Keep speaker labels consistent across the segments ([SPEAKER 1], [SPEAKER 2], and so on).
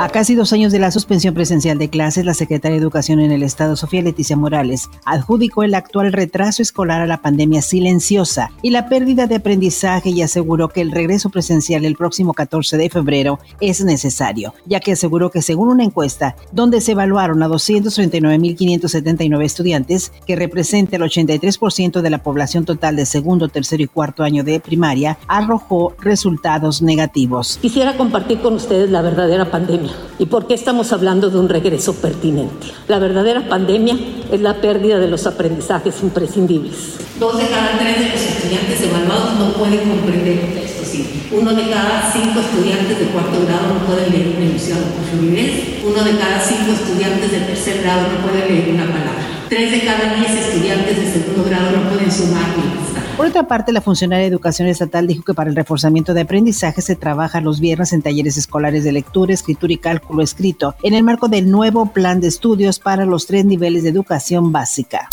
[SPEAKER 1] A casi dos años de la suspensión presencial de clases, la secretaria de Educación en el Estado, Sofía Leticia Morales, adjudicó el actual retraso escolar a la pandemia silenciosa y la pérdida de aprendizaje y aseguró que el regreso presencial el próximo 14 de febrero es necesario, ya que aseguró que según una encuesta donde se evaluaron a 239.579 estudiantes, que representa el 83% de la población total de segundo, tercero y cuarto año de primaria, arrojó resultados negativos.
[SPEAKER 2] Quisiera compartir con ustedes la verdadera pandemia ¿Y por qué estamos hablando de un regreso pertinente? La verdadera pandemia es la pérdida de los aprendizajes imprescindibles.
[SPEAKER 3] Dos de cada tres de los estudiantes evaluados no pueden comprender un texto simple. Uno de cada cinco estudiantes de cuarto grado no puede leer una emisión con fluidez. Uno de cada cinco estudiantes de tercer grado no puede leer una palabra. Tres de cada diez estudiantes de segundo grado no pueden sumar ni restar.
[SPEAKER 1] Por otra parte, la funcionaria de Educación Estatal dijo que para el reforzamiento de aprendizaje se trabaja los viernes en talleres escolares de lectura, escritura y cálculo escrito en el marco del nuevo plan de estudios para los tres niveles de educación básica.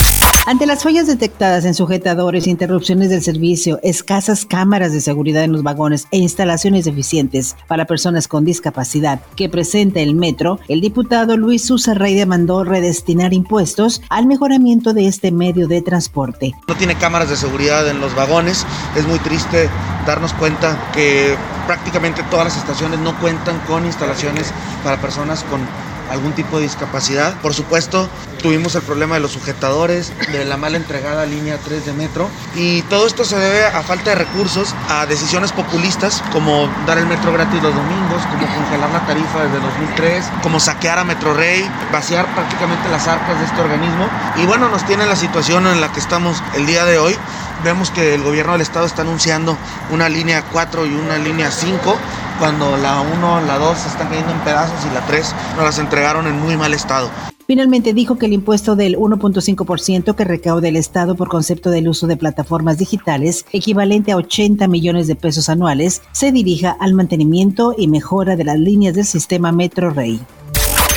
[SPEAKER 1] Ante las fallas detectadas en sujetadores, interrupciones del servicio, escasas cámaras de seguridad en los vagones e instalaciones eficientes para personas con discapacidad que presenta el metro, el diputado Luis Susa Rey demandó redestinar impuestos al mejoramiento de este medio de transporte.
[SPEAKER 4] No tiene cámaras de seguridad en los vagones, es muy triste darnos cuenta que prácticamente todas las estaciones no cuentan con instalaciones para personas con algún tipo de discapacidad. Por supuesto, tuvimos el problema de los sujetadores, de la mala entregada línea 3 de metro y todo esto se debe a falta de recursos, a decisiones populistas como dar el metro gratis los domingos, como congelar la tarifa desde 2003, como saquear a Metro Rey, vaciar prácticamente las arcas de este organismo y bueno, nos tiene la situación en la que estamos el día de hoy. Vemos que el gobierno del estado está anunciando una línea 4 y una línea 5 cuando la 1, la 2 se están cayendo en pedazos y la 3 nos las en muy mal estado.
[SPEAKER 1] Finalmente dijo que el impuesto del 1.5% que recauda el Estado por concepto del uso de plataformas digitales, equivalente a 80 millones de pesos anuales, se dirija al mantenimiento y mejora de las líneas del sistema Metro Rey.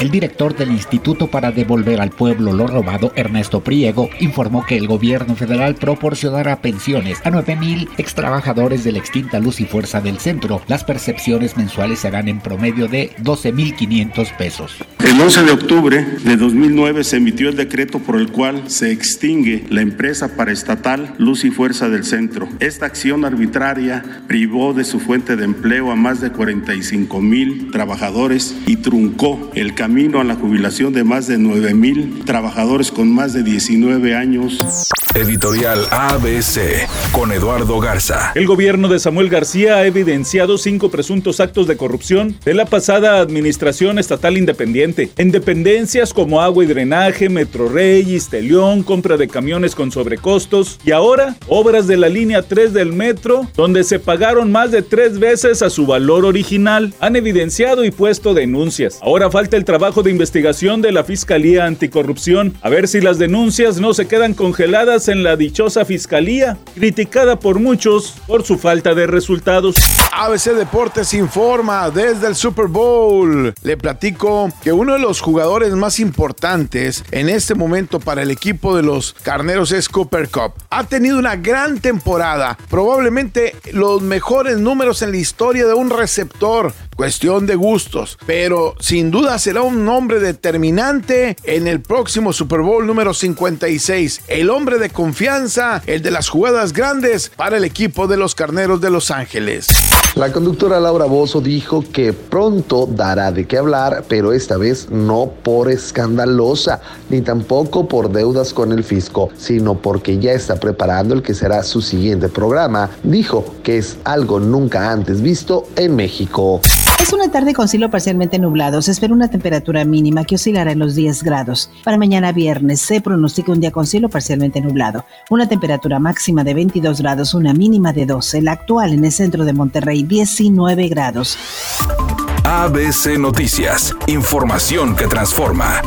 [SPEAKER 5] El director del Instituto para Devolver al Pueblo lo Robado, Ernesto Priego, informó que el gobierno federal proporcionará pensiones a 9.000 extrabajadores de la extinta Luz y Fuerza del Centro. Las percepciones mensuales serán en promedio de 12.500 pesos.
[SPEAKER 6] El 11 de octubre de 2009 se emitió el decreto por el cual se extingue la empresa paraestatal Luz y Fuerza del Centro. Esta acción arbitraria privó de su fuente de empleo a más de 45 mil trabajadores y truncó el camino a la jubilación de más de 9 mil trabajadores con más de 19 años.
[SPEAKER 7] Editorial ABC con Eduardo Garza.
[SPEAKER 8] El gobierno de Samuel García ha evidenciado cinco presuntos actos de corrupción de la pasada administración estatal independiente, en dependencias como agua y drenaje, Metro Rey, Istelión, compra de camiones con sobrecostos y ahora obras de la línea 3 del metro, donde se pagaron más de tres veces a su valor original. Han evidenciado y puesto denuncias. Ahora falta el trabajo de investigación de la Fiscalía Anticorrupción, a ver si las denuncias no se quedan congeladas en la dichosa fiscalía, criticada por muchos por su falta de resultados.
[SPEAKER 9] ABC Deportes informa desde el Super Bowl. Le platico que uno de los jugadores más importantes en este momento para el equipo de los Carneros es Cooper Cup. Ha tenido una gran temporada, probablemente los mejores números en la historia de un receptor. Cuestión de gustos, pero sin duda será un nombre determinante en el próximo Super Bowl número 56. El hombre de confianza, el de las jugadas grandes para el equipo de los Carneros de Los Ángeles.
[SPEAKER 10] La conductora Laura Bozo dijo que pronto dará de qué hablar, pero esta vez no por escandalosa, ni tampoco por deudas con el fisco, sino porque ya está preparando el que será su siguiente programa. Dijo que es algo nunca antes visto en México.
[SPEAKER 1] Es una tarde con cielo parcialmente nublado. Se espera una temperatura mínima que oscilará en los 10 grados. Para mañana viernes se pronostica un día con cielo parcialmente nublado. Una temperatura máxima de 22 grados, una mínima de 12. La actual en el centro de Monterrey, 19 grados.
[SPEAKER 7] ABC Noticias. Información que transforma.